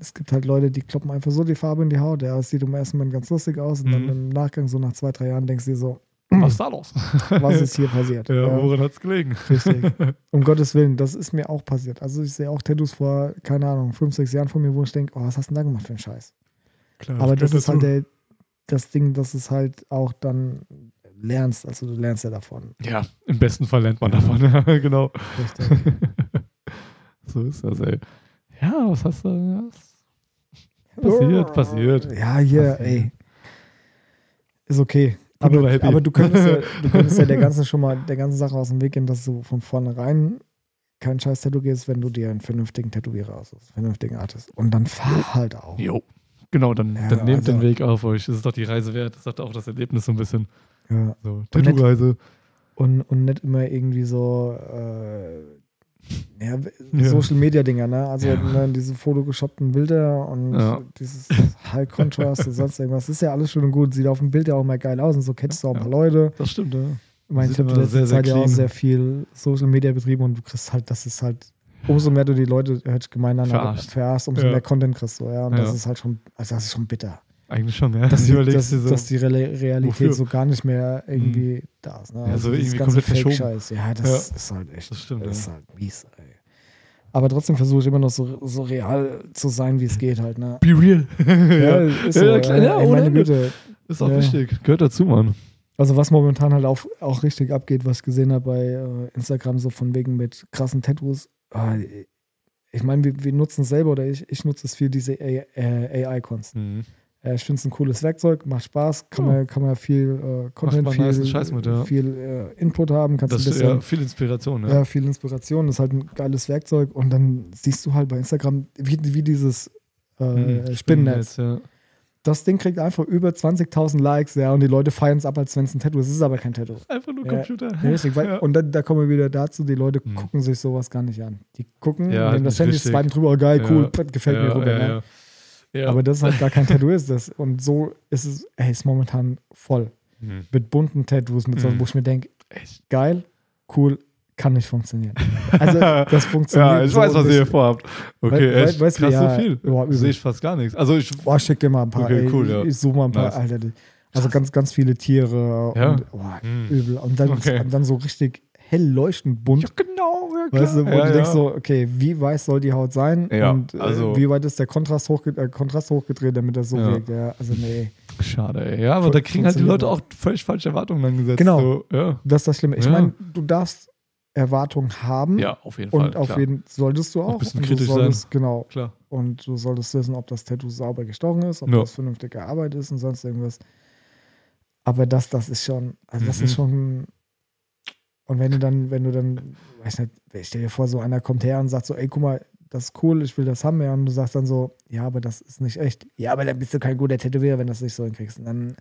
es gibt halt Leute, die kloppen einfach so die Farbe in die Haut. Ja, es sieht im ersten Moment ganz lustig aus und dann Mhm. im Nachgang, so nach zwei, drei Jahren, denkst du dir so, Was ist da los? was ist hier passiert? ja, Ja, woran hat es gelegen? richtig. Um Gottes Willen, das ist mir auch passiert. Also ich sehe auch Tattoos vor, keine Ahnung, fünf, sechs Jahren von mir, wo ich denke, oh, was hast du denn da gemacht für einen Scheiß? Klar, Aber das ist halt der, das Ding, dass es halt auch dann lernst. Also du lernst ja davon. Ja, im besten Fall lernt man davon. Ja, genau. Richtig. so ist das, ey. Ja, was hast du? Was passiert, passiert. Ja, hier, Passiert. ey. Ist okay. Aber, aber du könntest ja, du könntest ja der ganzen schon mal der ganzen Sache aus dem Weg gehen, dass du von vornherein kein scheiß Tattoo gehst, wenn du dir einen vernünftigen Tätowierer aussuchst, vernünftigen Artist. Und dann fahr halt auch. Jo. Genau, dann, Ja, dann nehmt also- den Weg auf euch. Das ist doch die Reise wert. Das sagt auch das Erlebnis so ein bisschen. Ja. So, Tattoo-Reise. Und, und nicht immer irgendwie so äh, ja, Ja. Social Media Dinger, ne? Also Ja. ne, diese fotogeshoppten Bilder und Ja. dieses High Contrast und sonst irgendwas. Das ist ja alles schön und gut. Sieht auf dem Bild ja auch mal geil aus und so kennst du auch ein paar Leute. Das stimmt, ja. Habe die immer letzte sehr, sehr Zeit ja auch sehr viel Social Media betrieben und du kriegst halt, das ist halt, umso mehr du die Leute, hört sich gemein an, aber Verarscht. verarschst, umso Ja. mehr Content kriegst du, ja. Und das Ja. ist halt schon, also das ist schon bitter. Eigentlich schon, ja. Dass, Du die, überlegst dass, so. dass die Real- Realität Wofür? so gar nicht mehr irgendwie da ist. Ne? Ja, so dieses irgendwie komplett verschoben. Ja, das Ja. ist halt echt, Das stimmt, das ist ja. halt mies, ey. Aber trotzdem versuche ich immer noch so, so real zu sein, wie es geht halt, ne? Be real. Ja, ist so. Ja, Ja, klar, ja, ey, ohne meine. Güte. Ist auch Ja. wichtig. Gehört dazu, Mann. Also was momentan halt auch, auch richtig abgeht, was ich gesehen habe bei äh, Instagram, so von wegen mit krassen Tattoos. Ah, ich meine, wir, wir nutzen es selber oder ich, ich nutze es viel, diese AI-Cons. Mhm. Äh, ich finde es ein cooles Werkzeug, macht Spaß, kann, Ja. man, kann man viel äh, Content, man viel, Scheiß mit, ja. viel äh, Input haben, kannst Das ein ist bisschen, ja viel Inspiration, ja. ja. viel Inspiration, das ist halt ein geiles Werkzeug und dann siehst du halt bei Instagram, wie, wie dieses äh, Mhm. Spinnennetz. ja. Das Ding kriegt einfach über 20.000 Likes, ja, und die Leute feiern es ab, als wenn es ein Tattoo ist. Es ist aber kein Tattoo. Einfach nur. Computer. Ja, richtig, weil, Ja. Und dann, da kommen wir wieder dazu, die Leute Mhm. gucken sich sowas gar nicht an. Die gucken, Ja, nehmen das Handy, swipen drüber, oh, geil, Ja. cool, gefällt mir rüber. ja, ja. Ja. Aber das ist halt gar kein Tattoo ist das. Und so ist es, ey, ist momentan voll. Mhm. Mit bunten Tattoos, mit so, Mhm. wo ich mir denke, Echt? geil, cool, kann nicht funktionieren. Also das funktioniert. Ja, ich so weiß, was ihr hier vorhabt. Okay, Wei- echt? weißt du, Krass ja, so viel. boah. Sehe ich fast gar nichts. Also ich, Boah, schick dir mal ein paar. Okay, ey, cool, ja. Ich suche mal ein paar, Nice. Alter. Also ganz, ganz viele Tiere Ja. und boah, Mhm. übel. Und dann, Okay. und dann so richtig hell leuchtend bunt. genau. Ja, Weißt du, wo ja, du denkst ja. so, okay, wie weiß soll die Haut sein? Ja, und äh, also- wie weit ist der Kontrast, hochge äh, Kontrast hochgedreht, damit das so Ja. wirkt? Ja, also nee. Schade, ey. Ja, aber da kriegen halt die Leute auch völlig falsche Erwartungen dann gesetzt. Genau. So, ja. Das ist das Schlimme. Ich Ja. meine, du darfst Erwartungen haben ja, auf jeden Fall. und auf klar. jeden solltest du Auch ein bisschen und du kritisch sein. solltest, Genau. Klar. Und du solltest wissen, ob das Tattoo sauber gestochen ist, ob Ja. das vernünftig gearbeitet ist und sonst irgendwas. Aber das, das ist schon, also das Mhm. ist schon. Und wenn du dann, wenn du dann, weiß nicht, stell dir vor, so einer kommt her und sagt so, ey, guck mal, das ist cool, ich will das haben, ja, und du sagst dann so, ja, aber das ist nicht echt. Ja, aber dann bist du kein guter Tätowierer, wenn du das nicht so hinkriegst. Und dann,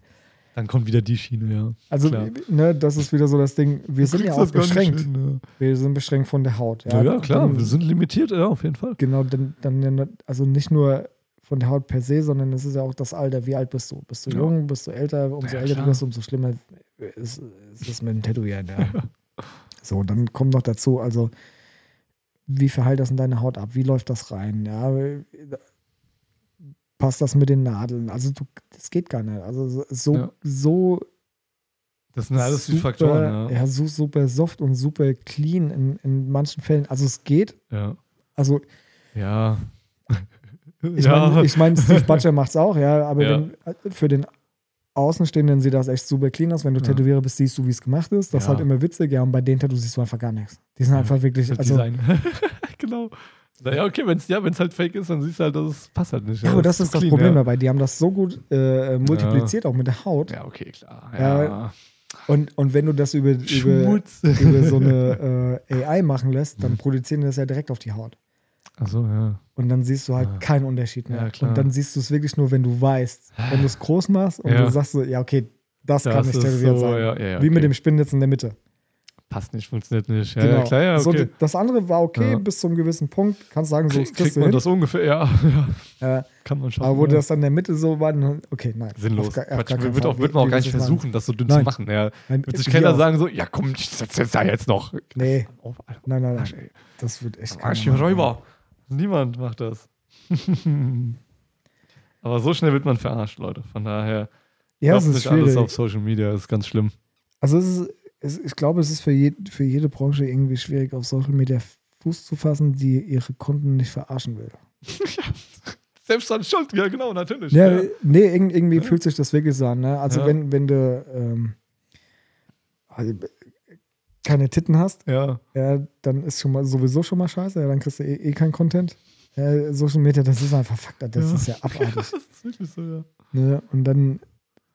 Dann kommt wieder die Schiene, ja. also, Klar. ne, das ist wieder so das Ding, wir sind ja auch beschränkt. hin, Wir sind beschränkt von der Haut. Ja, ja, klar, Dann- wir sind limitiert, ja, auf jeden Fall. Genau, dann, dann ja also nicht nur von der Haut per se, sondern es ist ja auch das Alter. Wie alt bist du? Bist du Ja. jung? Bist du älter? Umso Ja, älter klar. du wirst, umso schlimmer ist, ist es mit dem Tätowieren. Ja. so, dann kommt noch dazu, also wie verheilt das in deine Haut ab? Wie läuft das rein? Ja, passt das mit den Nadeln? Also du, das geht gar nicht. Also so, so, Ja. so Das sind alles die super, Faktoren, ja. ja, so super soft und super clean in, in manchen Fällen. Also es geht. Ja. Also Ja. ich ja. meine, ich mein, Steve Butcher macht es auch, ja, aber Ja. Wenn, äh, für den Außenstehenden sieht das echt super clean aus. Wenn du. Tätowierer bist, siehst du, wie es gemacht ist. Das ist halt immer witzig, ja, und bei den Tattoos siehst du einfach gar nichts. Die sind einfach wirklich, also, Design. genau. Ja, okay, wenn es ja, wenn's halt fake ist, dann siehst du halt, dass es passt halt nicht. ja, aber das zu ist das clean, Problem ja. dabei. Die haben das so gut äh, multipliziert, auch mit der Haut. Ja, okay, klar. Ja. Ja. Und, und wenn du das über, über, über so eine äh, AI machen lässt, dann Mhm. produzieren die das ja direkt auf die Haut. Achso, ja. Und dann siehst du halt keinen Unterschied mehr. Ja, klar. und dann siehst du es wirklich nur, wenn du weißt. Wenn du es groß machst und Ja. du sagst so, ja, okay, das, kann Das nicht ist tätowiert so, sein. ja, ja, ja, Wie mit okay. dem Spinnnetz in der Mitte. Passt nicht, funktioniert nicht. Ja, genau. ja klar, ja, so, okay. das andere war okay Ja. bis zu einem gewissen Punkt. Kannst sagen, so Krieg, das kriegt man hin. das ungefähr, ja, ja. Kann man schon. aber wo das dann in der Mitte so war, dann, okay, nein. Sinnlos. Gar- Quatsch, gar wird, auch, wird man auch gar nicht das versuchen, das so dünn Nein. zu machen. Ja. Nein, Wird sich keiner sagen so, ja komm, ich setze jetzt da jetzt noch. Nee, Alter. nein, nein, Arsch, nein. ey. Das wird echt Arsch. Räuber. Niemand macht das. Aber so schnell wird man verarscht, Leute. Von daher, Ja, es ist nicht alles auf Social Media, das ist ganz schlimm. Also es ist, es, ich glaube, es ist für, je, für jede Branche irgendwie schwierig, auf Social Media Fuß zu fassen, die ihre Kunden nicht verarschen will. Selbst an Schuld, ja genau, natürlich. Ja, nee, irg- irgendwie fühlt sich das wirklich so an. Ne? Also Ja. wenn, wenn du ähm, also, keine Titten hast, ja. ja, dann ist schon mal sowieso schon mal scheiße, ja, dann kriegst du eh, eh keinen Content. Ja, Social Media, das ist einfach Fakt, das Ja. ist ja abartig. Das ist wirklich so, ja. Ne? Und dann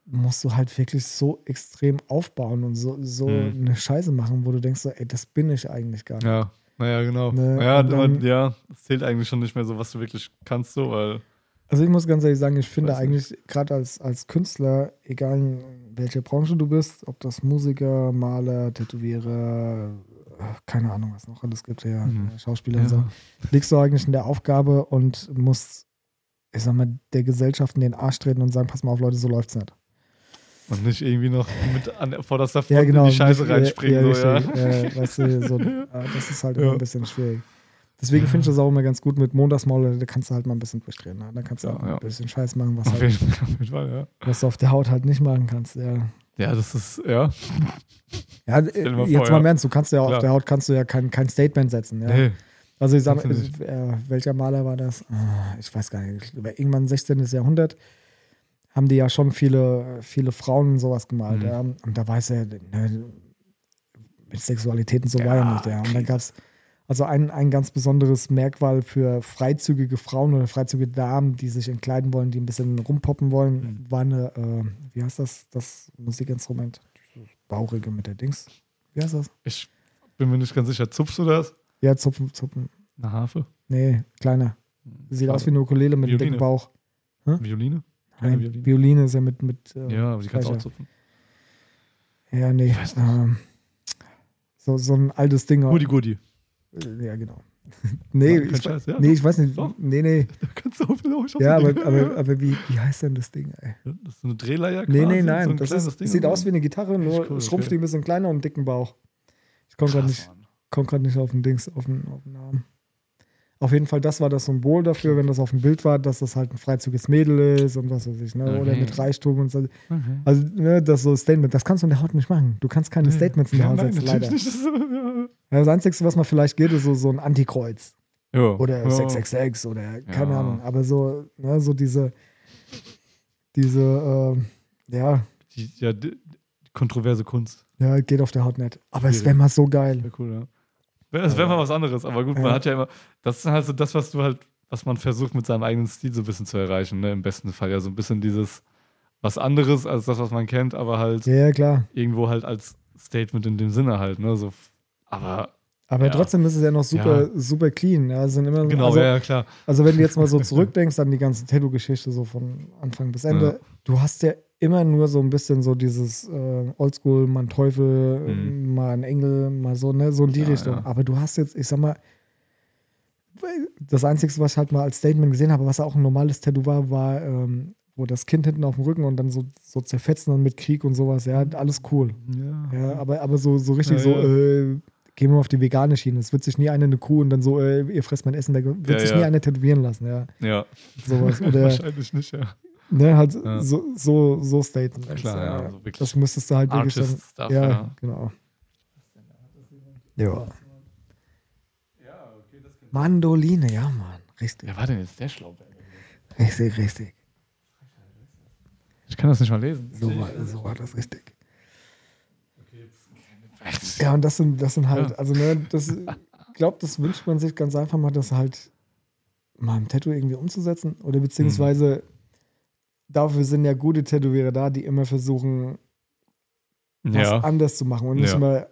musst du halt wirklich so extrem aufbauen und so, so Mhm. eine Scheiße machen, wo du denkst, so, ey, das bin ich eigentlich gar nicht. Ja, naja, genau. Ne, ja, dann- ja, es zählt eigentlich schon nicht mehr so, was du wirklich kannst, so, weil. Also ich muss ganz ehrlich sagen, ich finde eigentlich gerade als, als Künstler, egal in welcher Branche du bist, ob das Musiker, Maler, Tätowierer, äh, keine Ahnung, was noch alles gibt, ja, Mhm. Schauspieler und so, liegst du eigentlich in der Aufgabe und musst, ich sag mal, der Gesellschaft in den Arsch treten und sagen, pass mal auf, Leute, so läuft's nicht. Und nicht irgendwie noch mit an, vor das Front Ja, genau. in die Scheiße nicht- reinspringen, ja, so, ja. Äh, weißt du, so, äh, das ist halt immer ein bisschen schwierig. Deswegen finde ich das auch immer ganz gut mit Montagsmaul, da kannst du halt mal ein bisschen durchdrehen. Ne? Da kannst du Ja, ein bisschen Scheiß machen, was, Auf halt, jeden, auf Fall, was du auf der Haut halt nicht machen kannst. Ja, Ja, das ist, ja. ja vor, jetzt mal im Ernst, du kannst ja auf Klar. der Haut kannst du ja kein, kein Statement setzen. Ja? Nee. Also ich sag mal, Kannst du äh, welcher Maler war das? Ah, Ich weiß gar nicht. Irgendwann 16. Jahrhundert haben die ja schon viele, viele Frauen und sowas gemalt. Mhm. Ja? Und da weiß er, ne, mit Sexualität und so war Ja, ja nicht. Ja? Und dann gab es also ein, ein ganz besonderes Merkmal für freizügige Frauen oder freizügige Damen, die sich entkleiden wollen, die ein bisschen rumpoppen wollen, Mhm. war eine, äh, wie heißt das, das Musikinstrument? Bauchige mit der Dings. Wie heißt das? Ich bin mir nicht ganz sicher. Zupfst du das? Ja, Zupfen, Zupfen. Eine Harfe? Nee, kleiner. Sieht aus wie eine Ukulele mit einem dicken Bauch. Violine? Keine Nein, Violine. Violine. ist ja mit. mit äh, Ja, aber die kannst du auch zupfen. Ja, nee. Ich weiß nicht. Ähm, so, so ein altes Ding. Goody Goody. Äh, Ja, genau. nee, Ja, kein ich, Scheiß, ja. nee, ich weiß nicht. Doch. Nee, nee. Da kannst du auch wieder Ja, aber, aber, aber wie, wie heißt denn das Ding, ey? Das ist so eine Drehleier Nee, nee, nein. So das ist, Ding sieht aus wie eine Gitarre, nur cool, schrumpft okay. die ein bisschen kleiner und einen dicken Bauch. Ich komme gerade nicht, komm nicht auf den Dings, auf den, auf den Namen. Auf jeden Fall, das war das Symbol dafür, wenn das auf dem Bild war, dass das halt ein freizügiges Mädel ist und was weiß ich, ne? Oder mit Reichtum und so. Also, ne, das so Statement, das kannst du in der Haut nicht machen. Du kannst keine Statements in der Haut setzen, leider. Das Einzige, was man vielleicht geht, ist so, so ein Antikreuz. Oder ja. 666 oder keine Ja. Ahnung. Aber so, ne, so diese, diese, ähm, ja, Die, ja, die, kontroverse Kunst. ja, geht auf der Haut nicht. Aber es wäre mal so geil. Wäre cool, ja. Das wäre mal was anderes, aber gut, man Ja. hat ja immer, das ist halt so das, was du halt, was man versucht mit seinem eigenen Stil so ein bisschen zu erreichen, ne? Im besten Fall ja so ein bisschen dieses was anderes als das, was man kennt, aber halt Ja, ja, klar. irgendwo halt als Statement in dem Sinne halt, ne? So, aber Aber Ja. trotzdem ist es ja noch super, super clean. Ja, sind immer, genau, also, ja, ja, klar. also wenn du jetzt mal so zurückdenkst an die ganze Tattoo-Geschichte, so von Anfang bis Ende, Ja. du hast ja immer nur so ein bisschen so dieses äh, Oldschool, mal ein Teufel, Mhm. mal ein Engel, mal so, ne, so in die Ja, Richtung. ja. Aber du hast jetzt, ich sag mal, das Einzige, was ich halt mal als Statement gesehen habe, was auch ein normales Tattoo war, war, ähm, wo das Kind hinten auf dem Rücken und dann so, so zerfetzen und mit Krieg und sowas. Ja, alles cool. Ja. Ja, aber, aber so, so richtig so, äh, gehen wir auf die vegane Schiene. Es wird sich nie eine eine Kuh und dann so, äh, ihr fresst mein Essen weg. Wird sich nie eine tätowieren lassen, ja. ja. Sowas. Oder, Wahrscheinlich nicht, ja. Ne, halt Ja. so, so, so Statements. Klar, ja, ja. also wirklich das müsstest du halt wirklich dann, Artist-Stuff, ja, ja. genau. Ja. Mandoline, ja, Mann. Richtig, Wer war denn jetzt der Schlauberger? richtig, richtig. Ich kann das nicht mal lesen. So war, so war das richtig. Ja, und das sind, das sind halt, Ja. also ne, das, ich glaube, das wünscht man sich ganz einfach mal, das halt mal im Tattoo irgendwie umzusetzen. Oder beziehungsweise dafür sind ja gute Tätowierer da, die immer versuchen, was Ja, anders zu machen und nicht Ja. könnte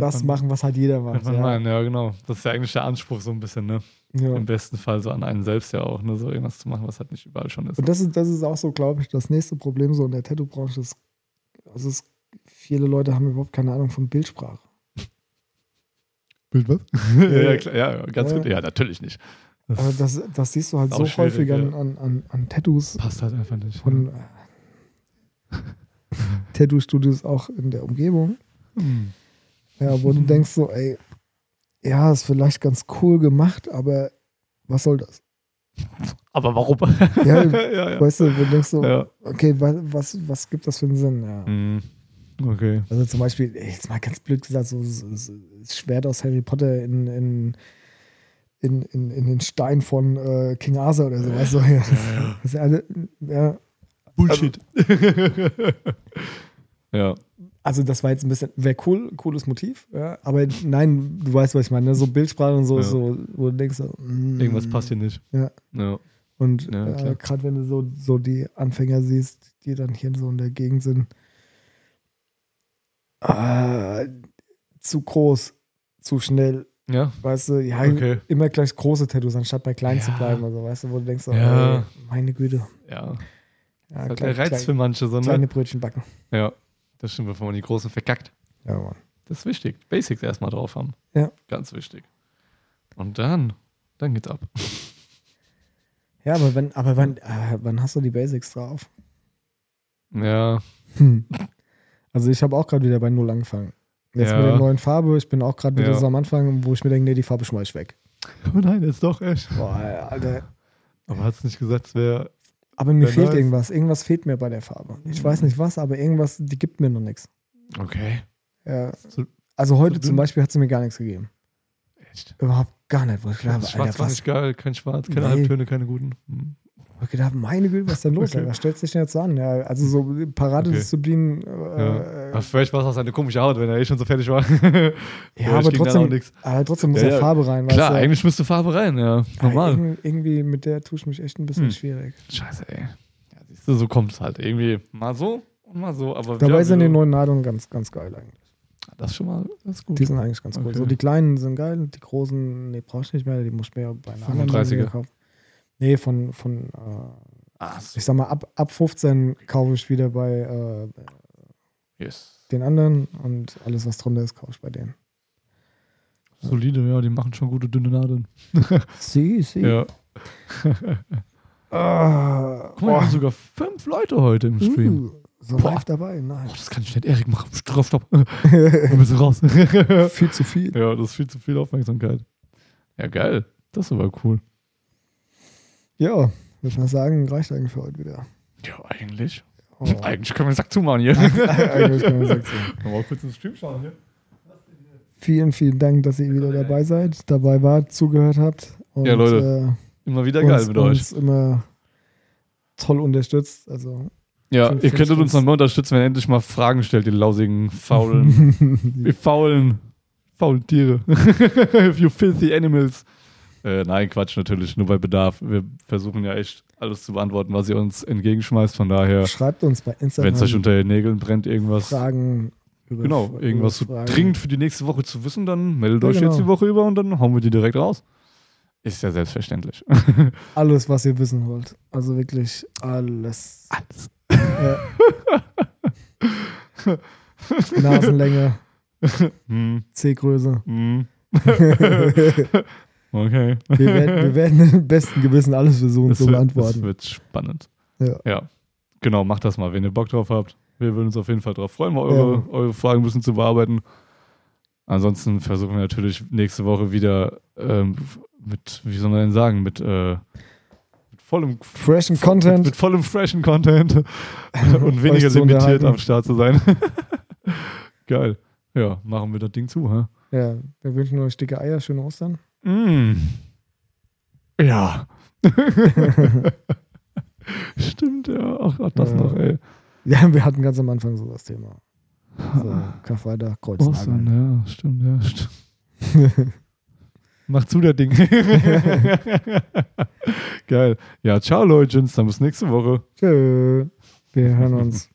das man, machen, was halt jeder macht. man Ja. meinen, ja genau. Das ist ja eigentlich der Anspruch so ein bisschen, ne? Ja. Im besten Fall so an einen selbst ja auch, ne? So irgendwas zu machen, was halt nicht überall schon ist. Und das ist, das ist auch so, glaube ich, das nächste Problem so in der Tattoo-Branche ist, also es, viele Leute haben überhaupt keine Ahnung von Bildsprache. Bild was? ja, ja, klar, ja, ganz Ja. gut. Ja, natürlich nicht. Das das, das siehst du halt so häufig an, ja. an, an, an Tattoos passt halt einfach nicht. von äh, Tattoo-Studios auch in der Umgebung. Hm. Ja, wo du denkst so, ey, ja, ist vielleicht ganz cool gemacht, aber was soll das? Aber warum? Ja, ja, ja. Weißt du, wo du denkst so, ja. okay, wa- was, was gibt das für einen Sinn? Ja. Hm. Okay. Also zum Beispiel, jetzt mal ganz blöd gesagt, so so- so Schwert aus Harry Potter in, in, in, in, in den Stein von äh, King Arthur oder so, weißt du? Ja. Das ist ja, alle- ja, Bullshit. ja. also das war jetzt ein bisschen, wäre cool, cooles Motiv, ja, aber nein, du weißt, was ich meine, ne? so Bildsprache und so, Ja. so wo du denkst, so, mm, Irgendwas passt hier nicht. Ja. Ja. Und Ja, äh, gerade wenn du so, so die Anfänger siehst, die dann hier so in der Gegend sind, äh, zu groß, zu schnell, Ja. weißt du, ja, Okay. immer gleich große Tattoos, anstatt bei kleinen zu Ja. bleiben, also weißt du, wo du denkst, so, Ja. meine Güte, Ja. ja, Halt klein, der Reiz klein, für manche, so, kleine ne? Brötchen backen. Ja. Das stimmt, bevor man die Großen verkackt. Ja, Mann. Das ist wichtig. Basics erstmal drauf haben. Ja. Ganz wichtig. Und dann, dann geht's ab. Ja, aber wenn, aber wann, äh, wann hast du die Basics drauf? Ja. Hm. Also ich habe auch gerade wieder bei Null angefangen. Jetzt Ja. mit der neuen Farbe, ich bin auch gerade wieder Ja. so am Anfang, wo ich mir denke, nee, die Farbe schmeiß ich weg. Aber nein, jetzt doch echt. Boah, Alter. Aber hat's nicht gesagt, es wäre. Aber mir fehlt nice. irgendwas. Irgendwas fehlt mir bei der Farbe. Ich weiß nicht was, aber irgendwas, die gibt mir noch nichts. Okay. Ja. So- Also heute so zum? Beispiel hat sie mir gar nichts gegeben. Echt. Überhaupt gar nicht. Wo ich habe, Schwarz Alter, war was, nicht geil, kein Schwarz, keine Nee. Halbtöne, keine guten. Hm. Ich gedacht meine Güte, was ist denn los? Okay. Was stellt sich denn jetzt so an? Ja, also so Paradedisziplin. Ja. Äh, Aber vielleicht war es auch seine komische Haut, wenn er eh schon so fertig war. ja, aber trotzdem, aber trotzdem muss Ja, ja, ja. Farbe rein. Klar, weißt du? eigentlich müsste Farbe rein, ja. Ja, Normal. irg- irgendwie mit der tue ich mich echt ein bisschen Hm. schwierig. Scheiße, ey. Ja, siehst du, so kommt es halt. Irgendwie mal so und mal so. Aber Dabei ja, sind die du- neuen Nadeln ganz, ganz geil eigentlich. Das ist schon mal das ist gut. Die sind eigentlich ganz cool. Okay. So die kleinen sind geil, die großen, nee, brauchst du nicht mehr, die musst du mir bei einer anderen 35er. Marke kaufen. Nee, von, von äh, so. ich sag mal, ab, ab 15 kaufe ich wieder bei äh, yes. den anderen und alles, was drunter ist, kaufe ich bei denen. Solide, ja, die machen schon gute dünne Nadeln. Sie, sie. Ja. Ah, Guck mal, wir haben sogar fünf Leute heute im Stream. uh, so Boah. live dabei, nein. Oh, das kann ich nicht. Erik, mach stopp, stopp. Wir müssen raus. Viel zu viel. ja, das ist viel zu viel Aufmerksamkeit. Ja, geil. Das ist aber cool. Ja, würde man sagen, reicht eigentlich für heute wieder. Ja, eigentlich. Oh. Eigentlich können wir den Sack zumachen hier. eigentlich kann man sagen. so. Können wir mal kurz ins Stream schauen hier. Vielen, vielen Dank, dass ihr wieder dabei seid, dabei wart, zugehört habt. Und, Ja, Leute, Immer wieder äh, geil uns, mit euch. uns immer toll unterstützt. Also, Ja, ihr könntet uns Stutz. noch mal unterstützen, wenn ihr endlich mal Fragen stellt, ihr lausigen, faulen, ihr faulen, faulen Tiere. you filthy animals. Äh, nein, Quatsch, natürlich, nur bei Bedarf. Wir versuchen ja echt alles zu beantworten, was ihr uns entgegenschmeißt. Von daher, schreibt uns bei wenn Instagram es euch unter den Nägeln brennt, irgendwas, Fragen. Über, genau, über irgendwas so Fragen. dringend für die nächste Woche zu wissen, dann meldet Ja, euch genau. jetzt die Woche über und dann hauen wir die direkt raus. Ist ja selbstverständlich. Alles, was ihr wissen wollt. Also wirklich alles. Alles. Ja. Nasenlänge, Hm, C-Größe. hm. Okay. Wir werden, wir werden im besten Gewissen alles versuchen Das zu wird, das beantworten. wird spannend. Ja. ja. Genau, macht das mal, wenn ihr Bock drauf habt. Wir würden uns auf jeden Fall drauf freuen, mal eure, Ja. eure Fragen ein bisschen zu bearbeiten. Ansonsten versuchen wir natürlich nächste Woche wieder ähm, mit, wie soll man denn sagen, mit, äh, mit vollem Freshen Mit, Content. mit vollem freshen Content und weniger limitiert am Start zu sein. Geil. Ja, machen wir das Ding zu, hä? Ja, wir wünschen euch dicke Eier, schöne Ostern. Mm. Ja. Stimmt, ja. Ach, ach das Ja. noch, ey. Ja, wir hatten ganz am Anfang so das Thema. So, Karfreitag, Kreuznagel. Ostern, ja, stimmt, ja, stimmt. Mach zu, der Ding. Geil. Ja, ciao, Leute. Dann bis nächste Woche. Tschö. Wir hören uns.